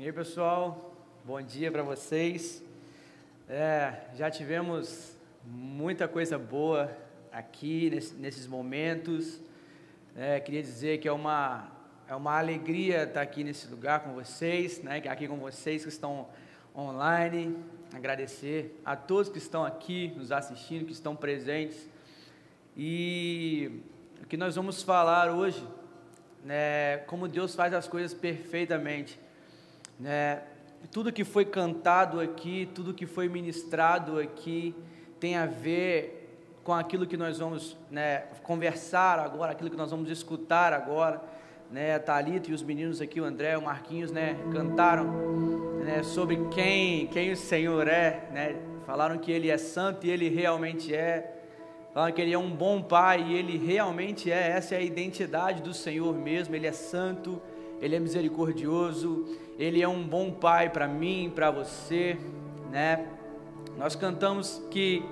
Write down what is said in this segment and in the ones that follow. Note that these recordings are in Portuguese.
E aí, pessoal, bom dia para vocês. É, já tivemos muita coisa boa aqui nesse, nesses momentos. É, queria dizer que é uma, é uma alegria estar aqui nesse lugar com vocês, né, aqui com vocês que estão online. Agradecer a todos que estão aqui nos assistindo, que estão presentes. E o que nós vamos falar hoje, né, como Deus faz as coisas perfeitamente. Né? Tudo que foi cantado aqui, tudo que foi ministrado aqui, tem a ver com aquilo que nós vamos né, conversar agora, aquilo que nós vamos escutar agora. Né, a Thalita e os meninos aqui, o André, o Marquinhos, né, cantaram né, sobre quem, quem o Senhor é, né, falaram que Ele é santo e Ele realmente é, falaram que Ele é um bom Pai e Ele realmente é, essa é a identidade do Senhor mesmo, Ele é santo, Ele é misericordioso, ele é um bom pai para mim, para você, né? Nós cantamos que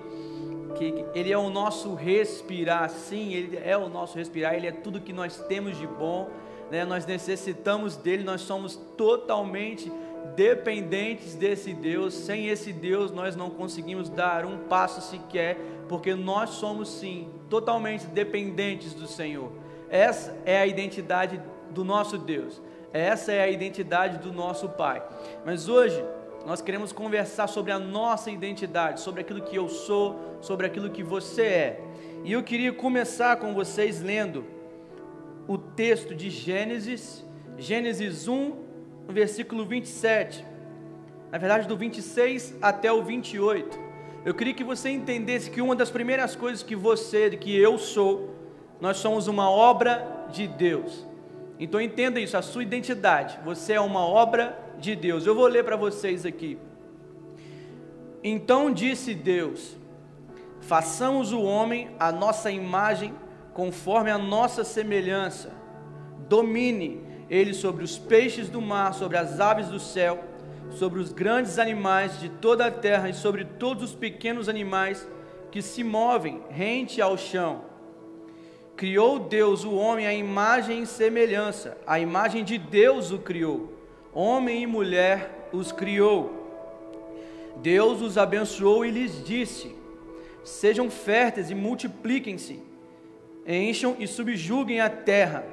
que ele é o nosso respirar, sim, ele é o nosso respirar, ele é tudo que nós temos de bom, né? Nós necessitamos dele, nós somos totalmente dependentes desse Deus. Sem esse Deus, nós não conseguimos dar um passo sequer, porque nós somos sim totalmente dependentes do Senhor. Essa é a identidade do nosso Deus. Essa é a identidade do nosso Pai. Mas hoje nós queremos conversar sobre a nossa identidade, sobre aquilo que eu sou, sobre aquilo que você é. E eu queria começar com vocês lendo o texto de Gênesis, Gênesis 1, versículo 27. Na verdade, do 26 até o 28. Eu queria que você entendesse que uma das primeiras coisas que você, que eu sou, nós somos uma obra de Deus. Então entenda isso, a sua identidade. Você é uma obra de Deus. Eu vou ler para vocês aqui. Então disse Deus: Façamos o homem a nossa imagem, conforme a nossa semelhança. Domine ele sobre os peixes do mar, sobre as aves do céu, sobre os grandes animais de toda a terra e sobre todos os pequenos animais que se movem rente ao chão Criou Deus o homem à imagem e semelhança, a imagem de Deus o criou, homem e mulher os criou. Deus os abençoou e lhes disse: Sejam férteis e multipliquem-se, encham e subjuguem a terra,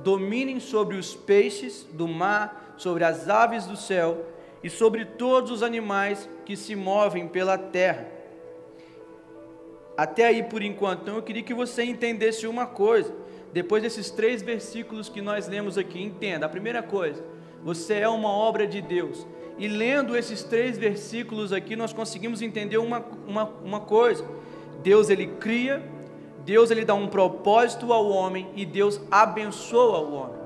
dominem sobre os peixes do mar, sobre as aves do céu e sobre todos os animais que se movem pela terra até aí por enquanto. Então eu queria que você entendesse uma coisa. Depois desses três versículos que nós lemos aqui, entenda. A primeira coisa, você é uma obra de Deus. E lendo esses três versículos aqui, nós conseguimos entender uma, uma, uma coisa. Deus ele cria, Deus ele dá um propósito ao homem e Deus abençoa o homem.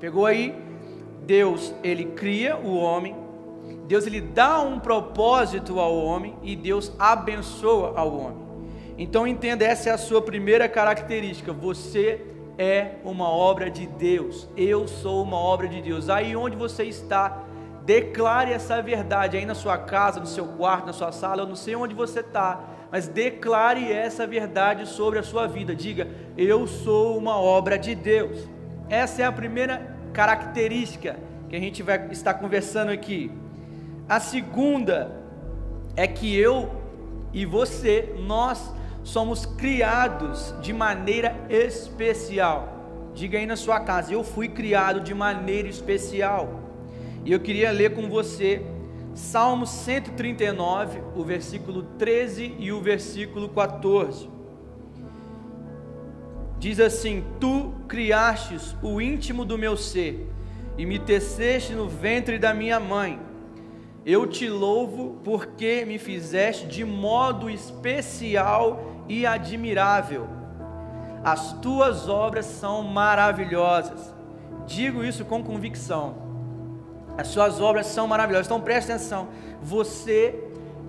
Pegou aí? Deus ele cria o homem, Deus ele dá um propósito ao homem e Deus abençoa ao homem. Então entenda, essa é a sua primeira característica. Você é uma obra de Deus. Eu sou uma obra de Deus. Aí onde você está, declare essa verdade aí na sua casa, no seu quarto, na sua sala, eu não sei onde você está, mas declare essa verdade sobre a sua vida. Diga: Eu sou uma obra de Deus. Essa é a primeira característica que a gente vai estar conversando aqui. A segunda é que eu e você, nós somos criados de maneira especial. Diga aí na sua casa, eu fui criado de maneira especial. E eu queria ler com você Salmo 139, o versículo 13 e o versículo 14. Diz assim: Tu criastes o íntimo do meu ser e me teceste no ventre da minha mãe. Eu te louvo porque me fizeste de modo especial e admirável. As tuas obras são maravilhosas. Digo isso com convicção. As suas obras são maravilhosas. Então preste atenção. Você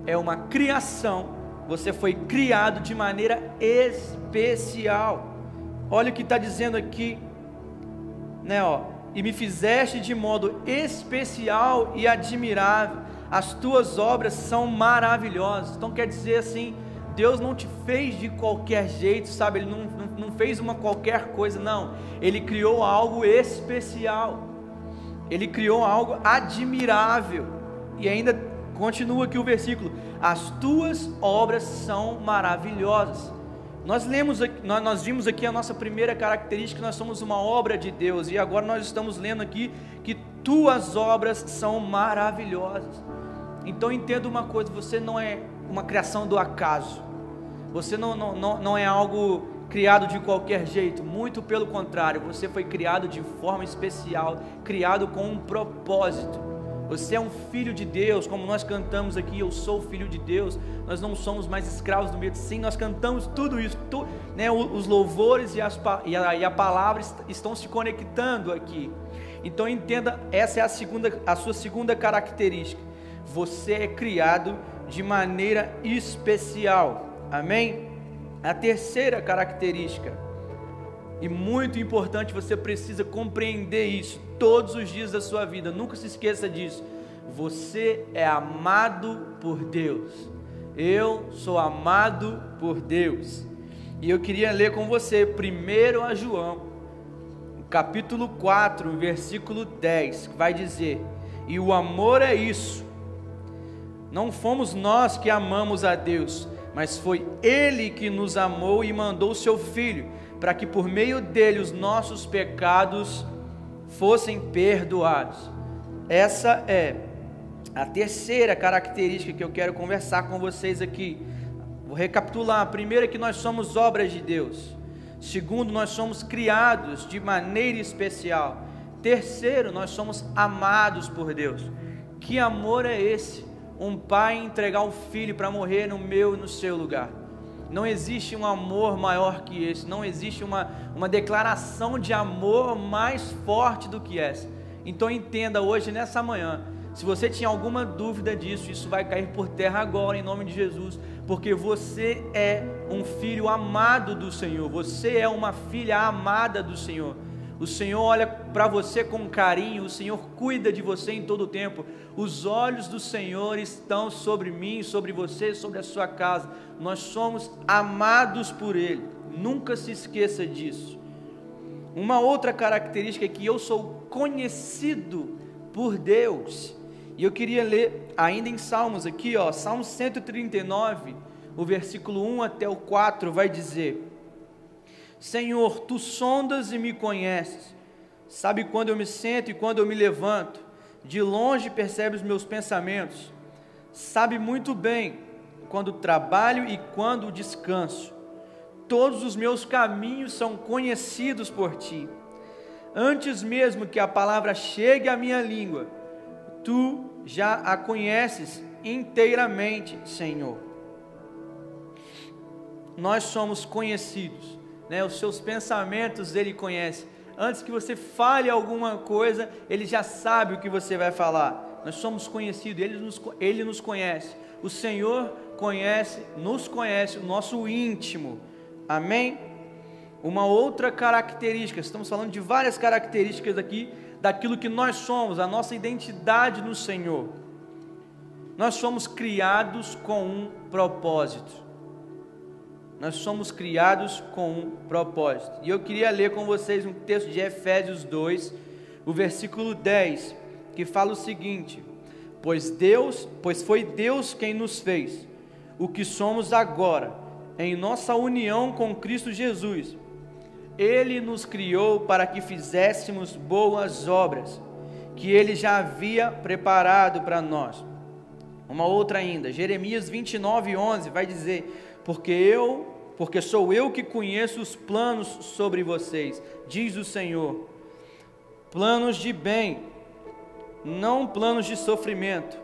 é uma criação. Você foi criado de maneira especial. Olha o que está dizendo aqui, né? Ó, e me fizeste de modo especial e admirável. As tuas obras são maravilhosas. Então quer dizer assim, Deus não te fez de qualquer jeito, sabe? Ele não, não, não fez uma qualquer coisa, não. Ele criou algo especial. Ele criou algo admirável. E ainda continua aqui o versículo: As tuas obras são maravilhosas. Nós lemos, nós vimos aqui a nossa primeira característica, nós somos uma obra de Deus, e agora nós estamos lendo aqui que tuas obras são maravilhosas. Então entenda uma coisa: você não é uma criação do acaso, você não, não, não, não é algo criado de qualquer jeito, muito pelo contrário, você foi criado de forma especial, criado com um propósito. Você é um filho de Deus, como nós cantamos aqui, eu sou filho de Deus. Nós não somos mais escravos do medo. Sim, nós cantamos tudo isso. Tu, né, os louvores e, as, e, a, e a palavra estão se conectando aqui. Então entenda, essa é a, segunda, a sua segunda característica. Você é criado de maneira especial. Amém? A terceira característica, e muito importante, você precisa compreender isso todos os dias da sua vida. Nunca se esqueça disso. Você é amado por Deus. Eu sou amado por Deus. E eu queria ler com você primeiro a João, capítulo 4, versículo 10, que vai dizer: "E o amor é isso. Não fomos nós que amamos a Deus, mas foi ele que nos amou e mandou o seu filho, para que por meio dele os nossos pecados fossem perdoados. Essa é a terceira característica que eu quero conversar com vocês aqui. Vou recapitular. A primeira é que nós somos obras de Deus. Segundo, nós somos criados de maneira especial. Terceiro, nós somos amados por Deus. Que amor é esse? Um pai entregar um filho para morrer no meu e no seu lugar. Não existe um amor maior que esse, não existe uma, uma declaração de amor mais forte do que essa. Então entenda hoje, nessa manhã, se você tinha alguma dúvida disso, isso vai cair por terra agora, em nome de Jesus, porque você é um filho amado do Senhor, você é uma filha amada do Senhor. O Senhor olha para você com carinho, o Senhor cuida de você em todo o tempo. Os olhos do Senhor estão sobre mim, sobre você, sobre a sua casa. Nós somos amados por Ele. Nunca se esqueça disso. Uma outra característica é que eu sou conhecido por Deus. E eu queria ler ainda em Salmos aqui, ó, Salmo 139, o versículo 1 até o 4 vai dizer: Senhor, tu sondas e me conheces, sabe quando eu me sento e quando eu me levanto, de longe percebe os meus pensamentos, sabe muito bem quando trabalho e quando descanso. Todos os meus caminhos são conhecidos por ti. Antes mesmo que a palavra chegue à minha língua, tu já a conheces inteiramente, Senhor. Nós somos conhecidos né? Os seus pensamentos ele conhece. Antes que você fale alguma coisa, ele já sabe o que você vai falar. Nós somos conhecidos, ele nos, ele nos conhece. O Senhor conhece, nos conhece, o nosso íntimo. Amém? Uma outra característica, estamos falando de várias características aqui daquilo que nós somos, a nossa identidade no Senhor. Nós somos criados com um propósito. Nós somos criados com um propósito. E eu queria ler com vocês um texto de Efésios 2, o versículo 10, que fala o seguinte: Pois Deus, pois foi Deus quem nos fez o que somos agora, em nossa união com Cristo Jesus. Ele nos criou para que fizéssemos boas obras, que ele já havia preparado para nós. Uma outra ainda, Jeremias 29, 11 vai dizer: Porque eu porque sou eu que conheço os planos sobre vocês, diz o Senhor. Planos de bem, não planos de sofrimento.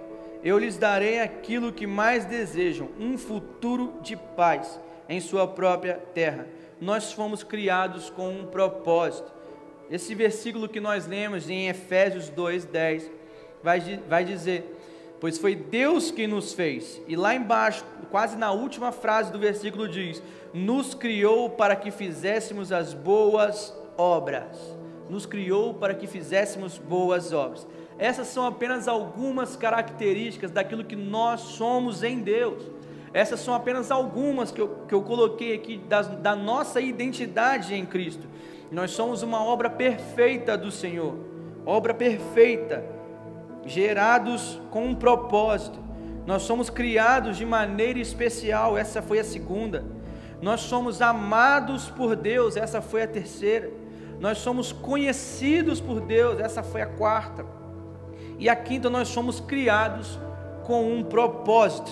Eu lhes darei aquilo que mais desejam, um futuro de paz em sua própria terra. Nós fomos criados com um propósito. Esse versículo que nós lemos em Efésios 2:10 vai, vai dizer: Pois foi Deus quem nos fez. E lá embaixo, quase na última frase do versículo diz: nos criou para que fizéssemos as boas obras. Nos criou para que fizéssemos boas obras. Essas são apenas algumas características daquilo que nós somos em Deus. Essas são apenas algumas que eu, que eu coloquei aqui das, da nossa identidade em Cristo. Nós somos uma obra perfeita do Senhor. obra perfeita, gerados com um propósito. Nós somos criados de maneira especial, essa foi a segunda. Nós somos amados por Deus, essa foi a terceira. Nós somos conhecidos por Deus, essa foi a quarta. E a quinta, nós somos criados com um propósito.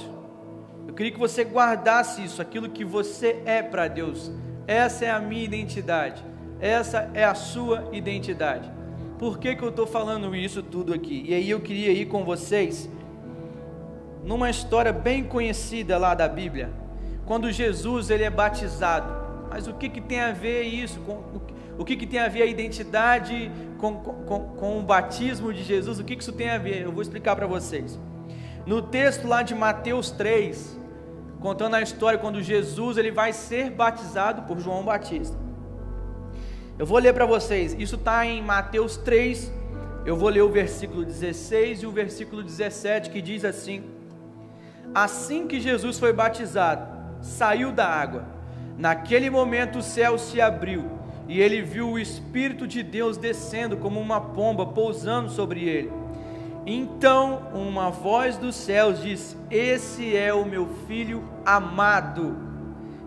Eu queria que você guardasse isso, aquilo que você é para Deus. Essa é a minha identidade. Essa é a sua identidade. Por que, que eu estou falando isso tudo aqui? E aí eu queria ir com vocês numa história bem conhecida lá da Bíblia, quando Jesus ele é batizado. Mas o que, que tem a ver isso? Com, o, que, que tem a ver a identidade com, com, com o batismo de Jesus? O que, que isso tem a ver? Eu vou explicar para vocês. No texto lá de Mateus 3, contando a história quando Jesus ele vai ser batizado por João Batista. Eu vou ler para vocês, isso está em Mateus 3, eu vou ler o versículo 16 e o versículo 17 que diz assim: Assim que Jesus foi batizado, saiu da água. Naquele momento o céu se abriu e ele viu o Espírito de Deus descendo como uma pomba pousando sobre ele. Então uma voz dos céus disse: Esse é o meu filho amado,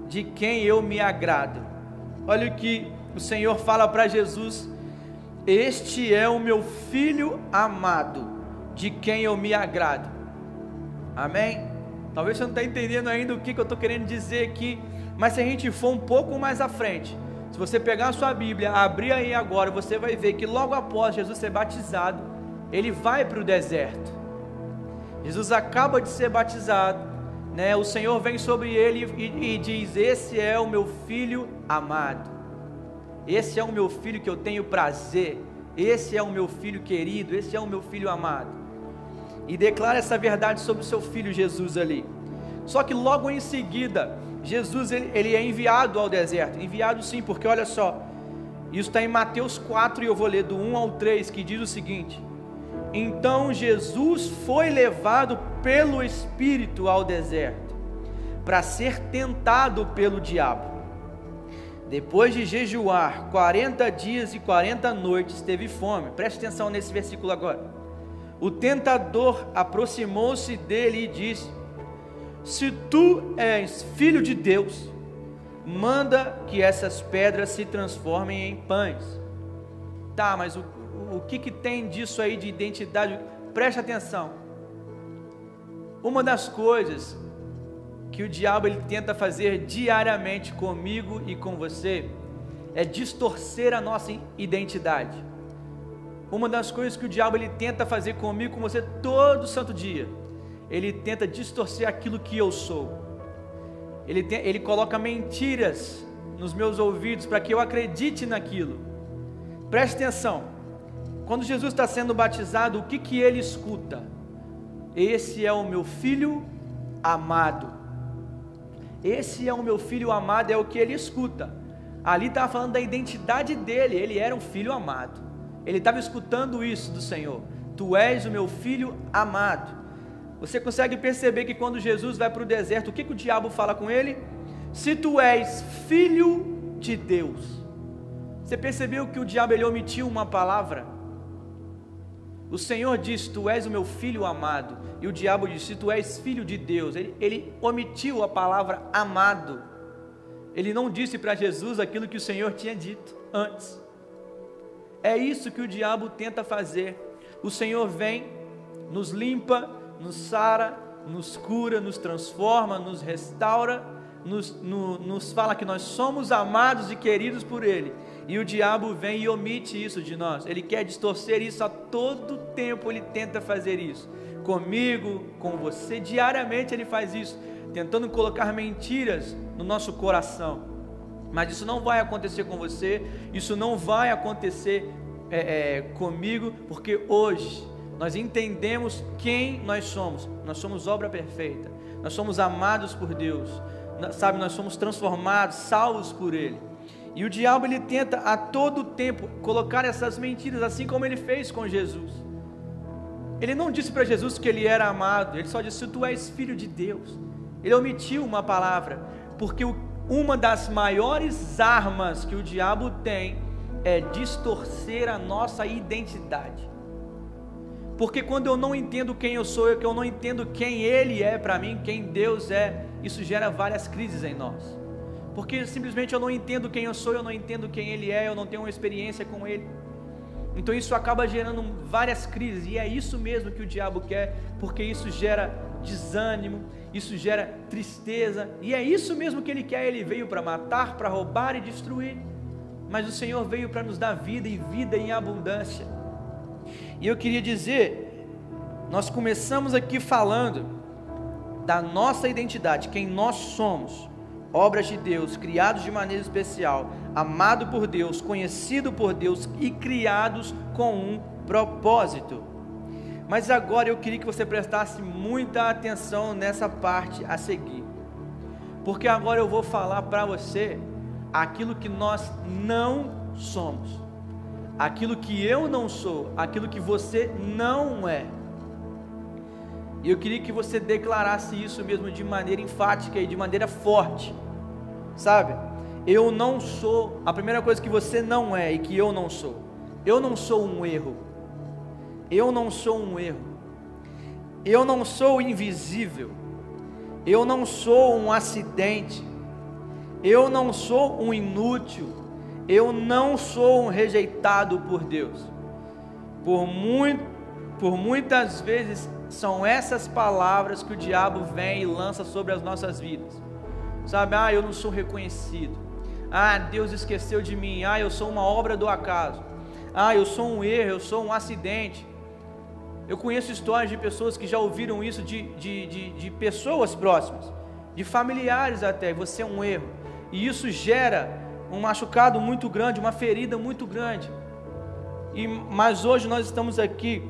de quem eu me agrado. Olha o que o Senhor fala para Jesus: Este é o meu filho amado, de quem eu me agrado. Amém? Talvez você não está entendendo ainda o que, que eu estou querendo dizer aqui, mas se a gente for um pouco mais à frente, se você pegar a sua Bíblia, abrir aí agora, você vai ver que logo após Jesus ser batizado, ele vai para o deserto. Jesus acaba de ser batizado, né? O Senhor vem sobre ele e, e diz: Esse é o meu filho amado. Esse é o meu filho que eu tenho prazer. Esse é o meu filho querido. Esse é o meu filho amado. E declara essa verdade sobre o seu filho Jesus ali. Só que logo em seguida, Jesus ele, é enviado ao deserto. Enviado sim, porque olha só. Isso está em Mateus 4 e eu vou ler do 1 ao 3, que diz o seguinte: Então Jesus foi levado pelo Espírito ao deserto, para ser tentado pelo diabo. Depois de jejuar 40 dias e 40 noites, teve fome. Preste atenção nesse versículo agora. O tentador aproximou-se dele e disse: Se tu és filho de Deus, manda que essas pedras se transformem em pães. Tá, mas o, o que, que tem disso aí de identidade? Preste atenção. Uma das coisas que o diabo ele tenta fazer diariamente comigo e com você é distorcer a nossa identidade. Uma das coisas que o diabo ele tenta fazer comigo, com você todo santo dia, ele tenta distorcer aquilo que eu sou. Ele, tem, ele coloca mentiras nos meus ouvidos para que eu acredite naquilo. Preste atenção. Quando Jesus está sendo batizado, o que, que ele escuta? Esse é o meu filho amado. Esse é o meu filho amado, é o que ele escuta. Ali estava falando da identidade dele, ele era um filho amado. Ele estava escutando isso do Senhor. Tu és o meu filho amado. Você consegue perceber que quando Jesus vai para o deserto, o que, que o diabo fala com ele? Se tu és filho de Deus. Você percebeu que o diabo ele omitiu uma palavra? O Senhor diz: Tu és o meu filho amado. E o diabo disse: Tu és filho de Deus. Ele, ele omitiu a palavra amado. Ele não disse para Jesus aquilo que o Senhor tinha dito antes. É isso que o diabo tenta fazer. O Senhor vem, nos limpa, nos sara, nos cura, nos transforma, nos restaura, nos, no, nos fala que nós somos amados e queridos por Ele. E o diabo vem e omite isso de nós. Ele quer distorcer isso a todo tempo, ele tenta fazer isso. Comigo, com você, diariamente ele faz isso, tentando colocar mentiras no nosso coração. Mas isso não vai acontecer com você, isso não vai acontecer é, é, comigo, porque hoje nós entendemos quem nós somos. Nós somos obra perfeita, nós somos amados por Deus, sabe, nós somos transformados, salvos por Ele. E o diabo ele tenta a todo tempo colocar essas mentiras, assim como ele fez com Jesus. Ele não disse para Jesus que ele era amado, ele só disse: Tu és filho de Deus. Ele omitiu uma palavra, porque uma das maiores armas que o diabo tem é distorcer a nossa identidade. Porque quando eu não entendo quem eu sou, que eu não entendo quem Ele é para mim, quem Deus é, isso gera várias crises em nós. Porque simplesmente eu não entendo quem eu sou, eu não entendo quem Ele é, eu não tenho uma experiência com Ele. Então isso acaba gerando várias crises, e é isso mesmo que o diabo quer, porque isso gera desânimo, isso gera tristeza, e é isso mesmo que ele quer. Ele veio para matar, para roubar e destruir, mas o Senhor veio para nos dar vida e vida em abundância. E eu queria dizer, nós começamos aqui falando da nossa identidade, quem nós somos, obras de Deus, criados de maneira especial, amado por Deus, conhecido por Deus e criados com um propósito. Mas agora eu queria que você prestasse muita atenção nessa parte a seguir. Porque agora eu vou falar para você aquilo que nós não somos. Aquilo que eu não sou, aquilo que você não é. E eu queria que você declarasse isso mesmo de maneira enfática e de maneira forte. Sabe? Eu não sou, a primeira coisa que você não é e que eu não sou. Eu não sou um erro. Eu não sou um erro. Eu não sou invisível. Eu não sou um acidente. Eu não sou um inútil. Eu não sou um rejeitado por Deus. Por, muito, por muitas vezes são essas palavras que o diabo vem e lança sobre as nossas vidas. Sabe, ah, eu não sou reconhecido. Ah, Deus esqueceu de mim. Ah, eu sou uma obra do acaso. Ah, eu sou um erro, eu sou um acidente. Eu conheço histórias de pessoas que já ouviram isso de, de, de, de pessoas próximas, de familiares até. Você é um erro. E isso gera um machucado muito grande, uma ferida muito grande. E, mas hoje nós estamos aqui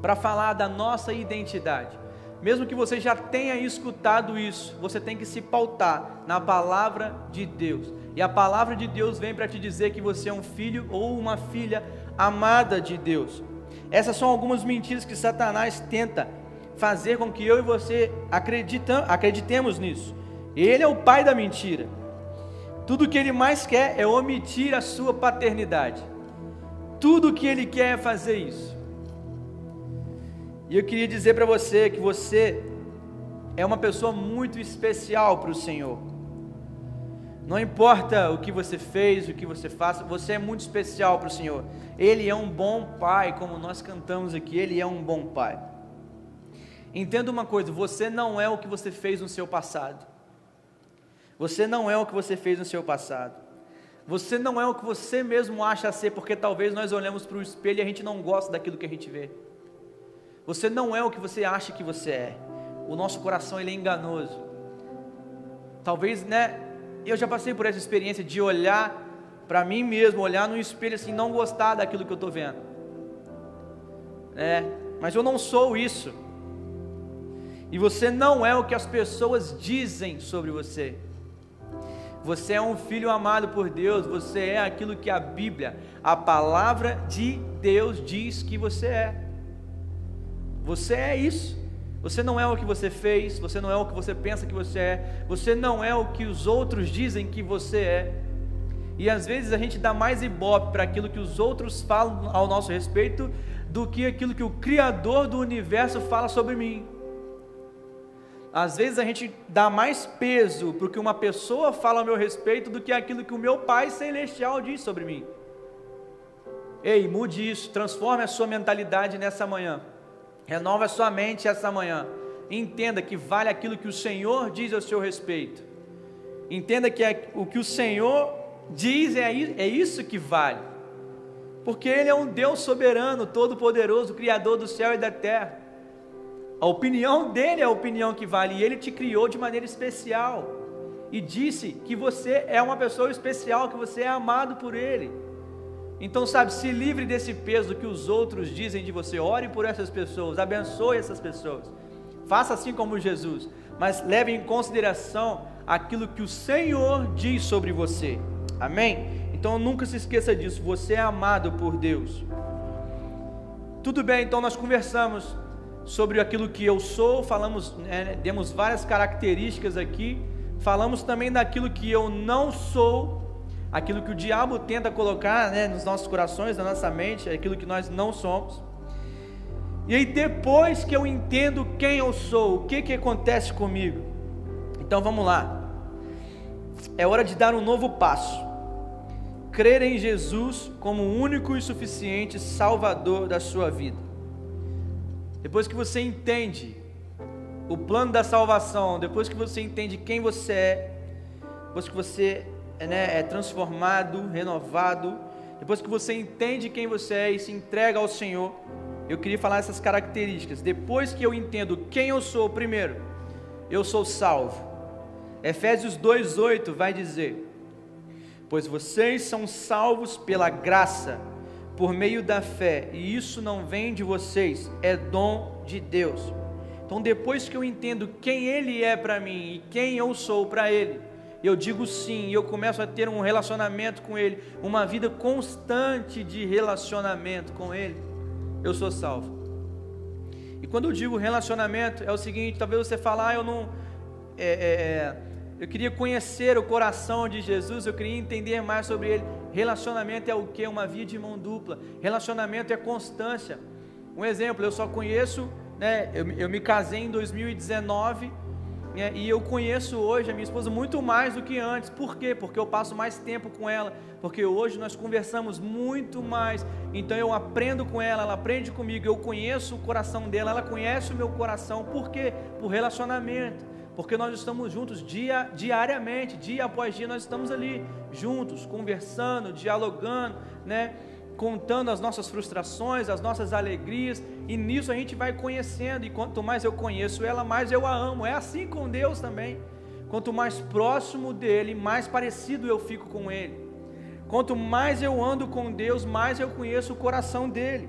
para falar da nossa identidade. Mesmo que você já tenha escutado isso, você tem que se pautar na palavra de Deus. E a palavra de Deus vem para te dizer que você é um filho ou uma filha amada de Deus. Essas são algumas mentiras que Satanás tenta fazer com que eu e você acreditemos nisso. Ele é o pai da mentira. Tudo que ele mais quer é omitir a sua paternidade. Tudo que ele quer é fazer isso. E eu queria dizer para você que você é uma pessoa muito especial para o Senhor. Não importa o que você fez, o que você faça, você é muito especial para o Senhor. Ele é um bom pai, como nós cantamos aqui, ele é um bom pai. Entenda uma coisa: você não é o que você fez no seu passado. Você não é o que você fez no seu passado. Você não é o que você mesmo acha ser, porque talvez nós olhamos para o espelho e a gente não gosta daquilo que a gente vê. Você não é o que você acha que você é. O nosso coração ele é enganoso. Talvez, né, eu já passei por essa experiência de olhar para mim mesmo, olhar no espelho assim, não gostar daquilo que eu estou vendo. É, mas eu não sou isso. E você não é o que as pessoas dizem sobre você. Você é um filho amado por Deus, você é aquilo que a Bíblia, a palavra de Deus diz que você é. Você é isso. Você não é o que você fez, você não é o que você pensa que você é, você não é o que os outros dizem que você é. E às vezes a gente dá mais ibope para aquilo que os outros falam ao nosso respeito do que aquilo que o Criador do universo fala sobre mim. Às vezes a gente dá mais peso para o que uma pessoa fala ao meu respeito do que aquilo que o meu Pai Celestial diz sobre mim. Ei, mude isso, transforme a sua mentalidade nessa manhã. Renova a sua mente essa manhã. Entenda que vale aquilo que o Senhor diz ao seu respeito. Entenda que é, o que o Senhor diz é, é isso que vale. Porque Ele é um Deus soberano, todo-poderoso, Criador do céu e da terra. A opinião dele é a opinião que vale, e ele te criou de maneira especial. E disse que você é uma pessoa especial, que você é amado por ele. Então, sabe, se livre desse peso que os outros dizem de você. Ore por essas pessoas, abençoe essas pessoas. Faça assim como Jesus, mas leve em consideração aquilo que o Senhor diz sobre você. Amém? Então nunca se esqueça disso. Você é amado por Deus. Tudo bem, então nós conversamos sobre aquilo que eu sou, falamos, é, demos várias características aqui, falamos também daquilo que eu não sou aquilo que o diabo tenta colocar né, nos nossos corações, na nossa mente, aquilo que nós não somos. E aí, depois que eu entendo quem eu sou, o que, que acontece comigo? Então vamos lá. É hora de dar um novo passo. Crer em Jesus como o único e suficiente Salvador da sua vida. Depois que você entende o plano da salvação, depois que você entende quem você é, depois que você né, é transformado, renovado, depois que você entende quem você é e se entrega ao Senhor, eu queria falar essas características. Depois que eu entendo quem eu sou, primeiro, eu sou salvo. Efésios 2:8 vai dizer: Pois vocês são salvos pela graça, por meio da fé, e isso não vem de vocês, é dom de Deus. Então, depois que eu entendo quem Ele é para mim e quem eu sou para Ele, eu digo sim, eu começo a ter um relacionamento com Ele, uma vida constante de relacionamento com Ele, eu sou salvo. E quando eu digo relacionamento, é o seguinte: talvez você falar, ah, eu não. É, é, é, eu queria conhecer o coração de Jesus, eu queria entender mais sobre Ele. Relacionamento é o que? Uma via de mão dupla. Relacionamento é constância. Um exemplo, eu só conheço, né? Eu, eu me casei em 2019 é, e eu conheço hoje a minha esposa muito mais do que antes. Por quê? Porque eu passo mais tempo com ela. Porque hoje nós conversamos muito mais. Então eu aprendo com ela, ela aprende comigo. Eu conheço o coração dela, ela conhece o meu coração. Por quê? Por relacionamento. Porque nós estamos juntos dia, diariamente, dia após dia, nós estamos ali juntos, conversando, dialogando, né? Contando as nossas frustrações, as nossas alegrias, e nisso a gente vai conhecendo, e quanto mais eu conheço ela, mais eu a amo. É assim com Deus também. Quanto mais próximo dele, mais parecido eu fico com ele. Quanto mais eu ando com Deus, mais eu conheço o coração dele.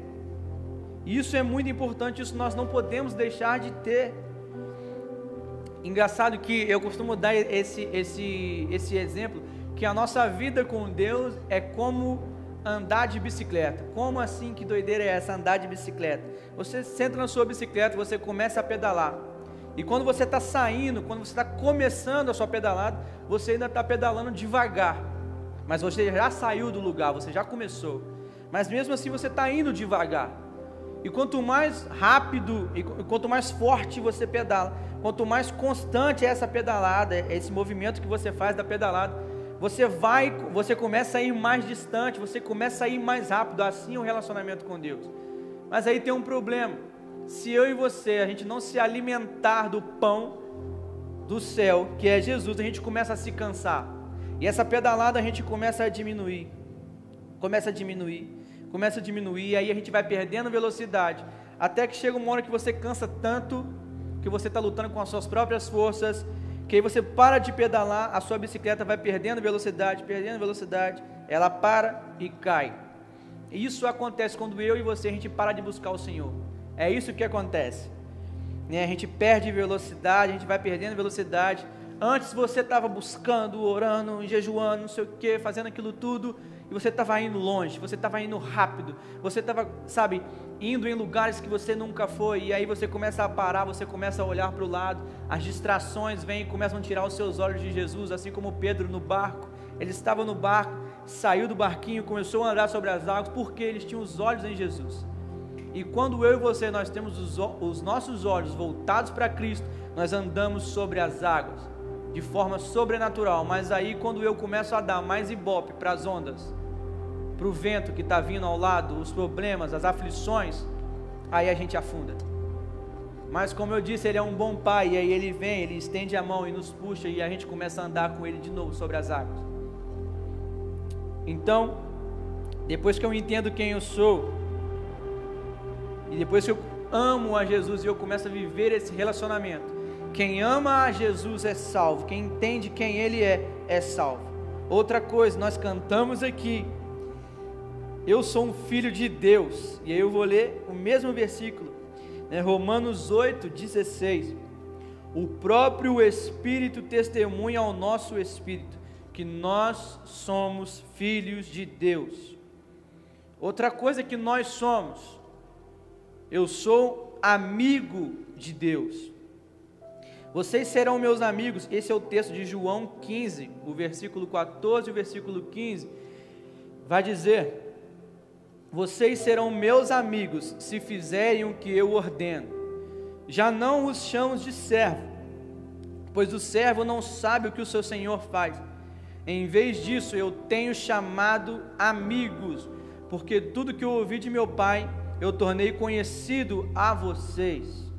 Isso é muito importante, isso nós não podemos deixar de ter. Engraçado que eu costumo dar esse, esse, esse exemplo, que a nossa vida com Deus é como andar de bicicleta. Como assim? Que doideira é essa? Andar de bicicleta. Você senta na sua bicicleta, você começa a pedalar. E quando você está saindo, quando você está começando a sua pedalada, você ainda está pedalando devagar. Mas você já saiu do lugar, você já começou. Mas mesmo assim você está indo devagar. E quanto mais rápido e quanto mais forte você pedala, quanto mais constante é essa pedalada, esse movimento que você faz da pedalada, você vai, você começa a ir mais distante, você começa a ir mais rápido, assim é o relacionamento com Deus. Mas aí tem um problema. Se eu e você, a gente não se alimentar do pão do céu, que é Jesus, a gente começa a se cansar. E essa pedalada a gente começa a diminuir. Começa a diminuir, começa a diminuir, e aí a gente vai perdendo velocidade. Até que chega uma hora que você cansa tanto que você está lutando com as suas próprias forças que aí você para de pedalar, a sua bicicleta vai perdendo velocidade, perdendo velocidade, ela para e cai. E isso acontece quando eu e você a gente para de buscar o Senhor. É isso que acontece. Né? A gente perde velocidade, a gente vai perdendo velocidade. Antes você estava buscando, orando, jejuando, não sei o que, fazendo aquilo tudo, e você estava indo longe, você estava indo rápido, você estava, sabe, indo em lugares que você nunca foi, e aí você começa a parar, você começa a olhar para o lado, as distrações vêm e começam a tirar os seus olhos de Jesus, assim como Pedro no barco. Ele estava no barco, saiu do barquinho, começou a andar sobre as águas, porque eles tinham os olhos em Jesus. E quando eu e você nós temos os, os nossos olhos voltados para Cristo, nós andamos sobre as águas de forma sobrenatural. Mas aí quando eu começo a dar mais ibope para as ondas, para o vento que está vindo ao lado, os problemas, as aflições, aí a gente afunda. Mas como eu disse, ele é um bom pai, e aí ele vem, ele estende a mão e nos puxa, e a gente começa a andar com ele de novo sobre as águas. Então, depois que eu entendo quem eu sou, e depois que eu amo a Jesus e eu começo a viver esse relacionamento, quem ama a Jesus é salvo, quem entende quem ele é, é salvo. Outra coisa, nós cantamos aqui eu sou um filho de Deus. E aí eu vou ler o mesmo versículo, né? Romanos 8, 16. O próprio Espírito testemunha ao nosso Espírito que nós somos filhos de Deus. Outra coisa que nós somos, eu sou amigo de Deus. Vocês serão meus amigos. Esse é o texto de João 15, o versículo 14 e o versículo 15. Vai dizer: Vocês serão meus amigos se fizerem o que eu ordeno. Já não os chamo de servo, pois o servo não sabe o que o seu senhor faz. Em vez disso, eu tenho chamado amigos, porque tudo que eu ouvi de meu pai eu tornei conhecido a vocês.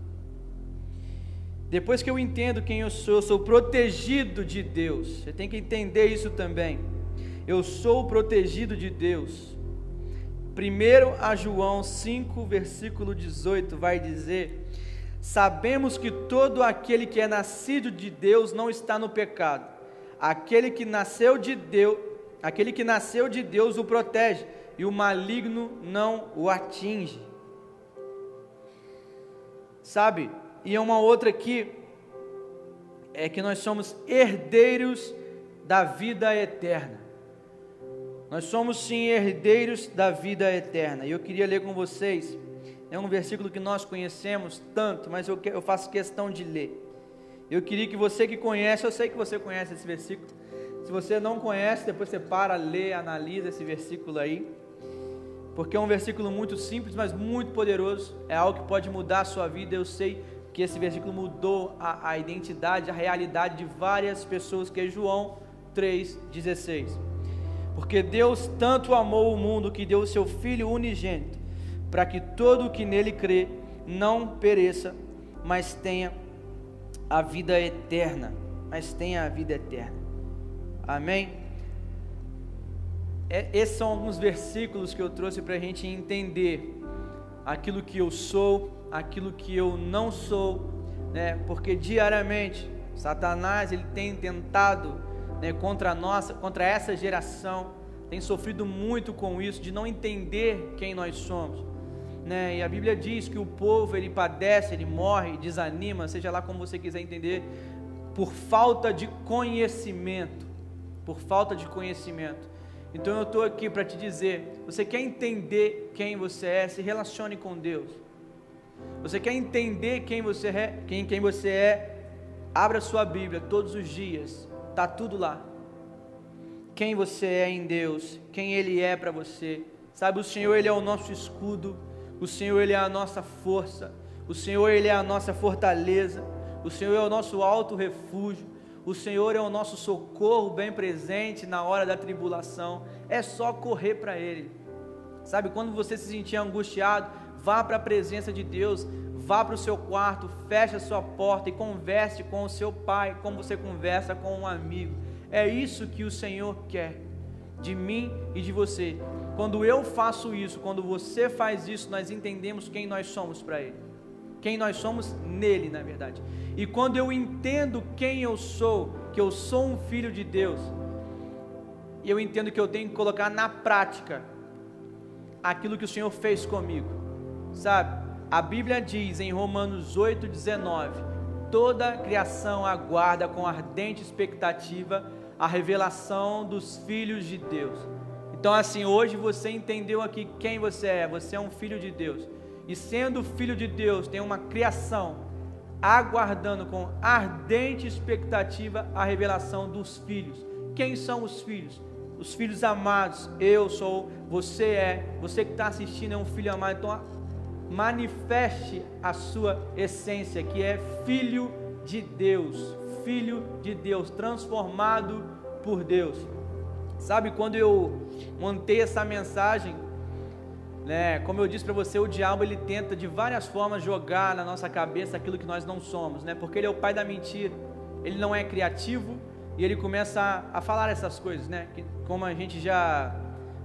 Depois que eu entendo quem eu sou, eu sou protegido de Deus. Você tem que entender isso também. Eu sou protegido de Deus. Primeiro a João 5, versículo 18 vai dizer: Sabemos que todo aquele que é nascido de Deus não está no pecado. Aquele que nasceu de Deus, aquele que nasceu de Deus o protege e o maligno não o atinge. Sabe? E uma outra aqui é que nós somos herdeiros da vida eterna. Nós somos sim herdeiros da vida eterna. E eu queria ler com vocês, é um versículo que nós conhecemos tanto, mas eu, eu faço questão de ler. Eu queria que você que conhece, eu sei que você conhece esse versículo. Se você não conhece, depois você para, lê, analisa esse versículo aí. Porque é um versículo muito simples, mas muito poderoso. É algo que pode mudar a sua vida. Eu sei que esse versículo mudou a, a identidade, a realidade de várias pessoas, que é João 3,16. Porque Deus tanto amou o mundo que deu o seu Filho unigênito, para que todo o que nele crê não pereça, mas tenha a vida eterna. Mas tenha a vida eterna. Amém? É, esses são alguns versículos que eu trouxe para a gente entender aquilo que eu sou, aquilo que eu não sou, né? Porque diariamente Satanás ele tem tentado, né, contra nossa, contra essa geração, tem sofrido muito com isso de não entender quem nós somos, né? E a Bíblia diz que o povo ele padece, ele morre, desanima, seja lá como você quiser entender, por falta de conhecimento, por falta de conhecimento. Então eu estou aqui para te dizer: você quer entender quem você é, se relacione com Deus. Você quer entender quem você é, quem, quem você é, abra sua Bíblia todos os dias, está tudo lá. Quem você é em Deus, quem Ele é para você. Sabe, o Senhor Ele é o nosso escudo, o Senhor Ele é a nossa força, o Senhor Ele é a nossa fortaleza, o Senhor é o nosso alto refúgio, o Senhor é o nosso socorro bem presente na hora da tribulação. É só correr para Ele. Sabe, quando você se sentir angustiado, vá para a presença de Deus, vá para o seu quarto, feche a sua porta e converse com o seu pai, como você conversa com um amigo. É isso que o Senhor quer de mim e de você. Quando eu faço isso, quando você faz isso, nós entendemos quem nós somos para Ele. Quem nós somos nele, na verdade. E quando eu entendo quem eu sou, que eu sou um filho de Deus, eu entendo que eu tenho que colocar na prática aquilo que o Senhor fez comigo. Sabe? A Bíblia diz em Romanos 8:19, toda criação aguarda com ardente expectativa a revelação dos filhos de Deus. Então assim, hoje você entendeu aqui quem você é, você é um filho de Deus. E sendo filho de Deus, tem uma criação aguardando com ardente expectativa a revelação dos filhos. Quem são os filhos? Os filhos amados. Eu sou, você é, você que está assistindo é um filho amado. Então manifeste a sua essência, que é filho de Deus, filho de Deus, transformado por Deus. Sabe quando eu montei essa mensagem, né, como eu disse para você, o diabo ele tenta de várias formas jogar na nossa cabeça aquilo que nós não somos, né? Porque ele é o pai da mentira. Ele não é criativo e ele começa a, a falar essas coisas, né? Que, como a gente já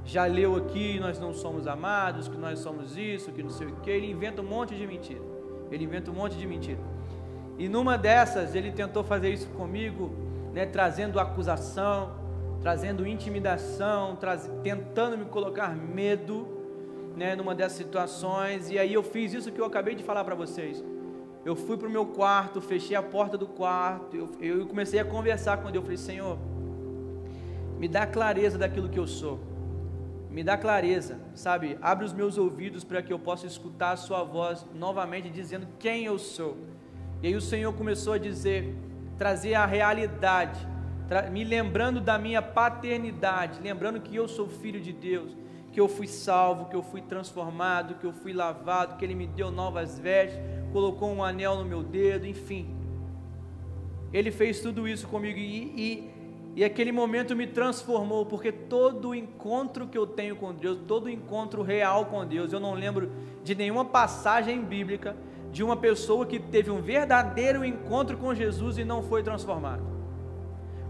já leu aqui, nós não somos amados, que nós somos isso, que não sei o que, ele inventa um monte de mentira. Ele inventa um monte de mentira. E numa dessas, ele tentou fazer isso comigo, né, trazendo acusação, trazendo intimidação, traz, tentando me colocar medo, né, numa dessas situações. E aí eu fiz isso que eu acabei de falar para vocês. Eu fui para o meu quarto, fechei a porta do quarto, eu, eu comecei a conversar com Deus. Eu falei, Senhor, me dá clareza daquilo que eu sou me dá clareza, sabe? Abre os meus ouvidos para que eu possa escutar a Sua voz novamente dizendo quem eu sou. E aí o Senhor começou a dizer, trazer a realidade, me lembrando da minha paternidade, lembrando que eu sou filho de Deus, que eu fui salvo, que eu fui transformado, que eu fui lavado, que Ele me deu novas vestes, colocou um anel no meu dedo, enfim. Ele fez tudo isso comigo e, e, e aquele momento me transformou, porque todo encontro que eu tenho com Deus, todo encontro real com Deus, eu não lembro de nenhuma passagem bíblica de uma pessoa que teve um verdadeiro encontro com Jesus e não foi transformado.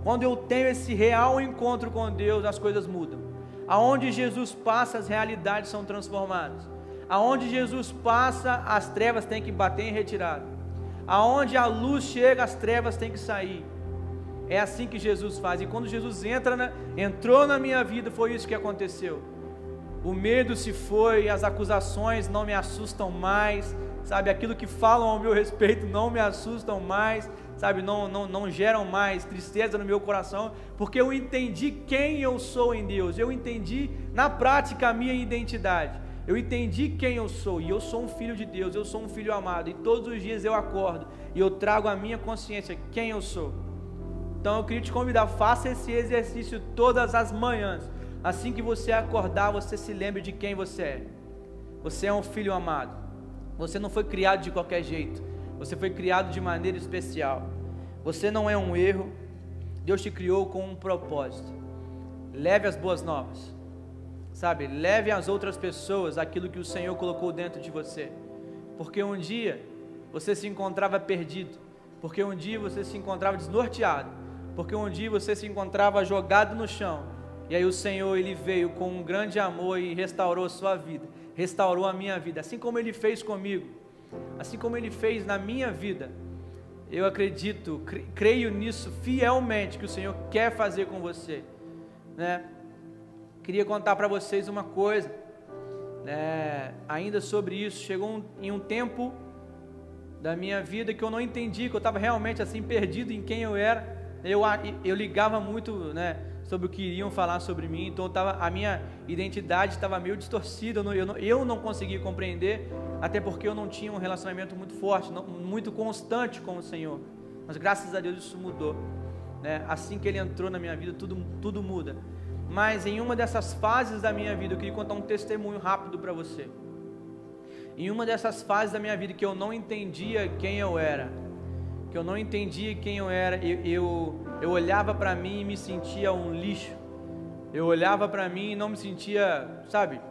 Quando eu tenho esse real encontro com Deus, as coisas mudam. Aonde Jesus passa, as realidades são transformadas. Aonde Jesus passa, as trevas têm que bater em retirada. Aonde a luz chega, as trevas têm que sair. É assim que Jesus faz. E quando Jesus entra na, entrou na minha vida, foi isso que aconteceu. O medo se foi, as acusações não me assustam mais, sabe? Aquilo que falam ao meu respeito não me assustam mais sabe, não, não, não geram mais tristeza no meu coração, porque eu entendi quem eu sou em Deus, eu entendi na prática a minha identidade, eu entendi quem eu sou, e eu sou um filho de Deus, eu sou um filho amado, e todos os dias eu acordo e eu trago a minha consciência quem eu sou. Então eu queria te convidar, faça esse exercício todas as manhãs. Assim que você acordar, você se lembre de quem você é. Você é um filho amado. Você não foi criado de qualquer jeito. Você foi criado de maneira especial. Você não é um erro. Deus te criou com um propósito. Leve as boas novas. Sabe? Leve às outras pessoas aquilo que o Senhor colocou dentro de você. Porque um dia você se encontrava perdido. Porque um dia você se encontrava desnorteado. Porque um dia você se encontrava jogado no chão. E aí o Senhor ele veio com um grande amor e restaurou a sua vida, restaurou a minha vida, assim como ele fez comigo assim como Ele fez na minha vida. Eu acredito, creio nisso fielmente que o Senhor quer fazer com você, né? Queria contar para vocês uma coisa, né? Ainda sobre isso, chegou um, em um tempo da minha vida que eu não entendi, que eu estava realmente assim perdido em quem eu era. Eu, eu ligava muito, né? sobre o que iriam falar sobre mim, então tava, a minha identidade estava meio distorcida, eu não, eu, não, eu não conseguia compreender, até porque eu não tinha um relacionamento muito forte, não, muito constante com o Senhor. Mas graças a Deus isso mudou. Né? Assim que Ele entrou na minha vida, tudo, tudo muda. Mas em uma dessas fases da minha vida, eu queria contar um testemunho rápido para você. Em uma dessas fases da minha vida que eu não entendia quem eu era, que eu não entendia quem eu era, eu, eu, eu olhava para mim e me sentia um lixo. Eu olhava para mim e não me sentia, sabe,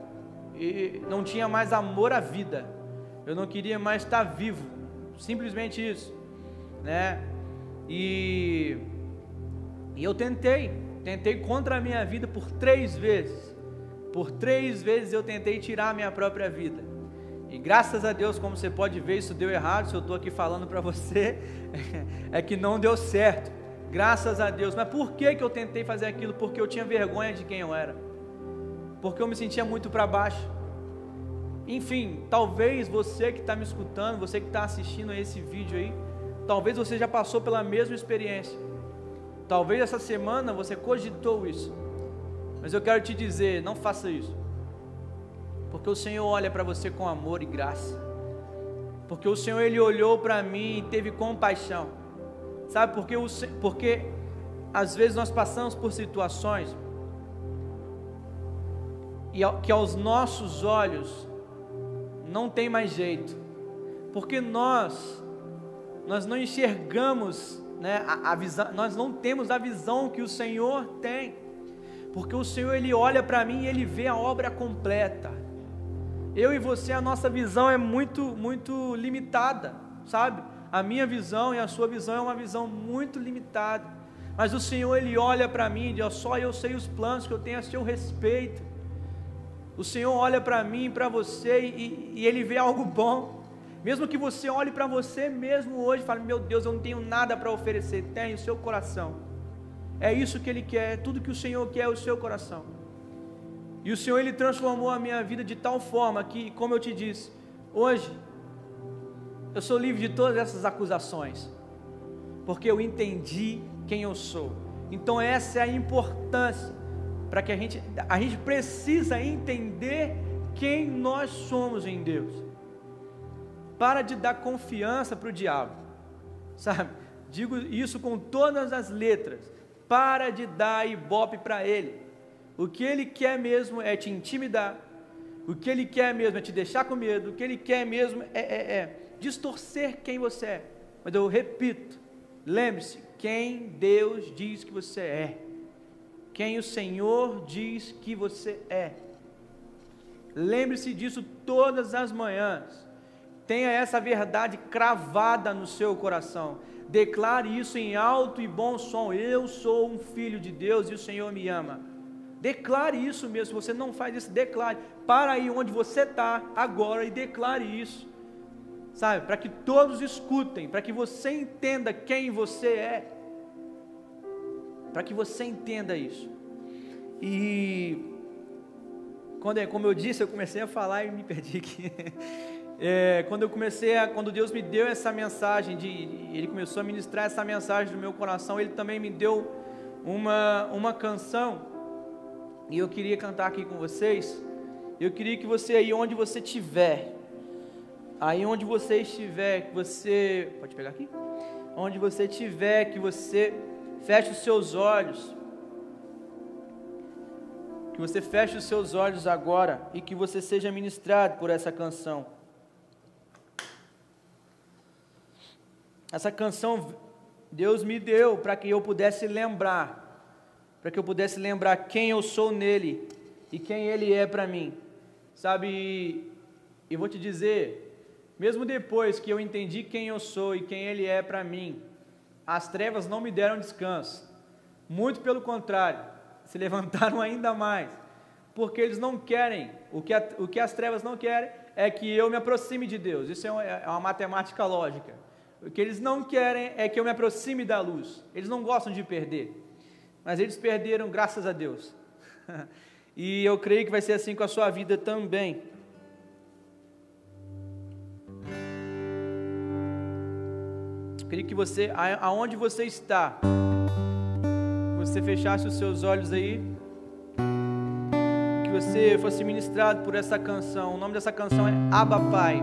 e não tinha mais amor à vida. Eu não queria mais estar vivo, simplesmente isso, né? E, e eu tentei, tentei contra a minha vida por três vezes. Por três vezes eu tentei tirar a minha própria vida. E graças a Deus, como você pode ver, isso deu errado. Se eu estou aqui falando para você, é que não deu certo. Graças a Deus. Mas por que, que eu tentei fazer aquilo? Porque eu tinha vergonha de quem eu era. Porque eu me sentia muito para baixo. Enfim, talvez você que está me escutando, você que está assistindo a esse vídeo aí, talvez você já passou pela mesma experiência. Talvez essa semana você cogitou isso. Mas eu quero te dizer, não faça isso. Porque o Senhor olha para você com amor e graça. Porque o Senhor ele olhou para mim e teve compaixão. Sabe porque o porque às vezes nós passamos por situações e que aos nossos olhos não tem mais jeito. Porque nós nós não enxergamos, né, a, a visão, nós não temos a visão que o Senhor tem. Porque o Senhor ele olha para mim e ele vê a obra completa eu e você, a nossa visão é muito, muito limitada, sabe? A minha visão e a sua visão é uma visão muito limitada. Mas o Senhor, Ele olha para mim e diz: só eu sei os planos que eu tenho a seu respeito. O Senhor olha para mim e para você e, e, Ele vê algo bom. Mesmo que você olhe para você mesmo hoje e fale: Meu Deus, eu não tenho nada para oferecer. Tem o seu coração. É isso que Ele quer, tudo que o Senhor quer é o seu coração. E o Senhor ele transformou a minha vida de tal forma que, como eu te disse, hoje eu sou livre de todas essas acusações, porque eu entendi quem eu sou. Então essa é a importância para que a gente a gente precisa entender quem nós somos em Deus. Para de dar confiança para o diabo. sabe? Digo isso com todas as letras. Para de dar ibope para ele. O que ele quer mesmo é te intimidar. O que ele quer mesmo é te deixar com medo. O que ele quer mesmo é, é, é distorcer quem você é. Mas eu repito, lembre-se, quem Deus diz que você é. Quem o Senhor diz que você é. Lembre-se disso todas as manhãs. Tenha essa verdade cravada no seu coração. Declare isso em alto e bom som. Eu sou um filho de Deus e o Senhor me ama. Declare isso mesmo. Se você não faz isso, declare. Para aí onde você está agora e declare isso. Sabe? Para que todos escutem, para que você entenda quem você é. Para que você entenda isso. E quando, como eu disse, eu comecei a falar e me perdi aqui. É, quando eu comecei a, quando Deus me deu essa mensagem de, Ele começou a ministrar essa mensagem no meu coração, Ele também me deu uma, uma canção, e eu queria cantar aqui com vocês, eu queria que você aí onde você estiver, aí onde você estiver, que você, pode pegar aqui? Onde você estiver, que você feche os seus olhos, que você feche os seus olhos agora e que você seja ministrado por essa canção. Essa canção Deus me deu para que eu pudesse lembrar, para que eu pudesse lembrar quem eu sou nele e quem ele é para mim. Sabe, e vou te dizer, mesmo depois que eu entendi quem eu sou e quem ele é para mim, as trevas não me deram descanso. Muito pelo contrário, se levantaram ainda mais, porque eles não querem, o que, a, o que as trevas não querem é que eu me aproxime de Deus. Isso é uma, é uma matemática lógica. O que eles não querem é que eu me aproxime da luz. Eles não gostam de perder. Mas eles perderam graças a Deus. e eu creio que vai ser assim com a sua vida também. Eu queria que você, aonde você está, você fechasse os seus olhos aí, que você fosse ministrado por essa canção. O nome dessa canção é Abba Pai.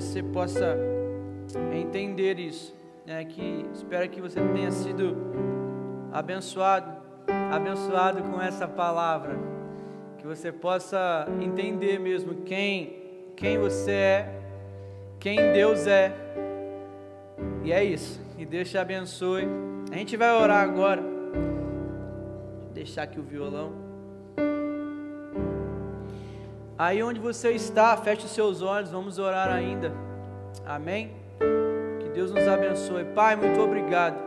Você possa entender isso. Né? Que espero que você tenha sido abençoado, abençoado com essa palavra. Que você possa entender mesmo quem, quem você é, quem Deus é. E é isso. Que Deus te abençoe. A gente vai orar agora. Deixar aqui o violão. Aí onde você está, feche os seus olhos, vamos orar ainda. Amém? Que Deus nos abençoe. Pai, muito obrigado.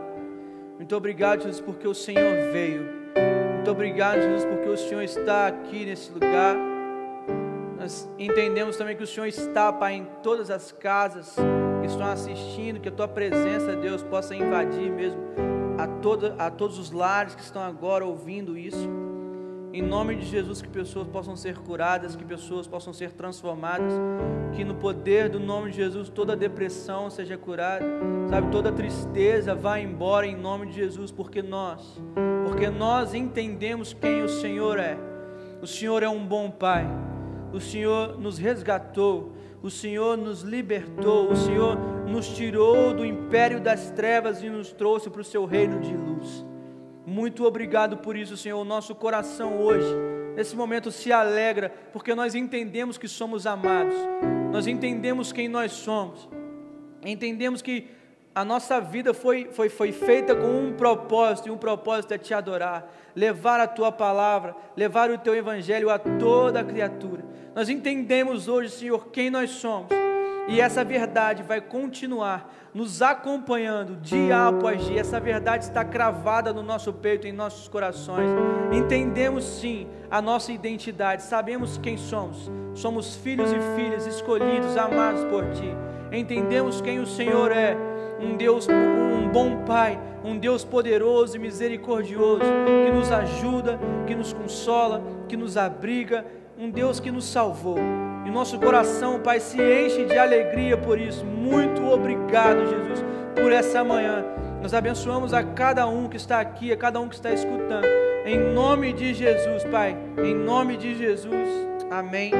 Muito obrigado, Jesus, porque o Senhor veio. Muito obrigado, Jesus, porque o Senhor está aqui nesse lugar. Nós entendemos também que o Senhor está, Pai, em todas as casas que estão assistindo, que a tua presença, Deus, possa invadir mesmo a, toda, a todos os lares que estão agora ouvindo isso. Em nome de Jesus, que pessoas possam ser curadas, que pessoas possam ser transformadas, que no poder do nome de Jesus toda depressão seja curada, sabe, toda tristeza vá embora em nome de Jesus, porque nós, porque nós entendemos quem o Senhor é. O Senhor é um bom Pai, o Senhor nos resgatou, o Senhor nos libertou, o Senhor nos tirou do império das trevas e nos trouxe para o seu reino de luz. Muito obrigado por isso, Senhor. O nosso coração hoje, nesse momento, se alegra, porque nós entendemos que somos amados, nós entendemos quem nós somos, entendemos que a nossa vida foi, foi, foi feita com um propósito, e um propósito é te adorar, levar a tua palavra, levar o teu evangelho a toda a criatura. Nós entendemos hoje, Senhor, quem nós somos. E essa verdade vai continuar nos acompanhando dia após dia. Essa verdade está cravada no nosso peito, em nossos corações. Entendemos sim a nossa identidade, sabemos quem somos. Somos filhos e filhas escolhidos, amados por Ti. Entendemos quem o Senhor é, um Deus, um bom Pai, um Deus poderoso e misericordioso, que nos ajuda, que nos consola, que nos abriga, um Deus que nos salvou. E nosso coração, Pai, se enche de alegria por isso. Muito obrigado, Jesus, por essa manhã. Nós abençoamos a cada um que está aqui, a cada um que está escutando. Em nome de Jesus, Pai. Em nome de Jesus. Amém.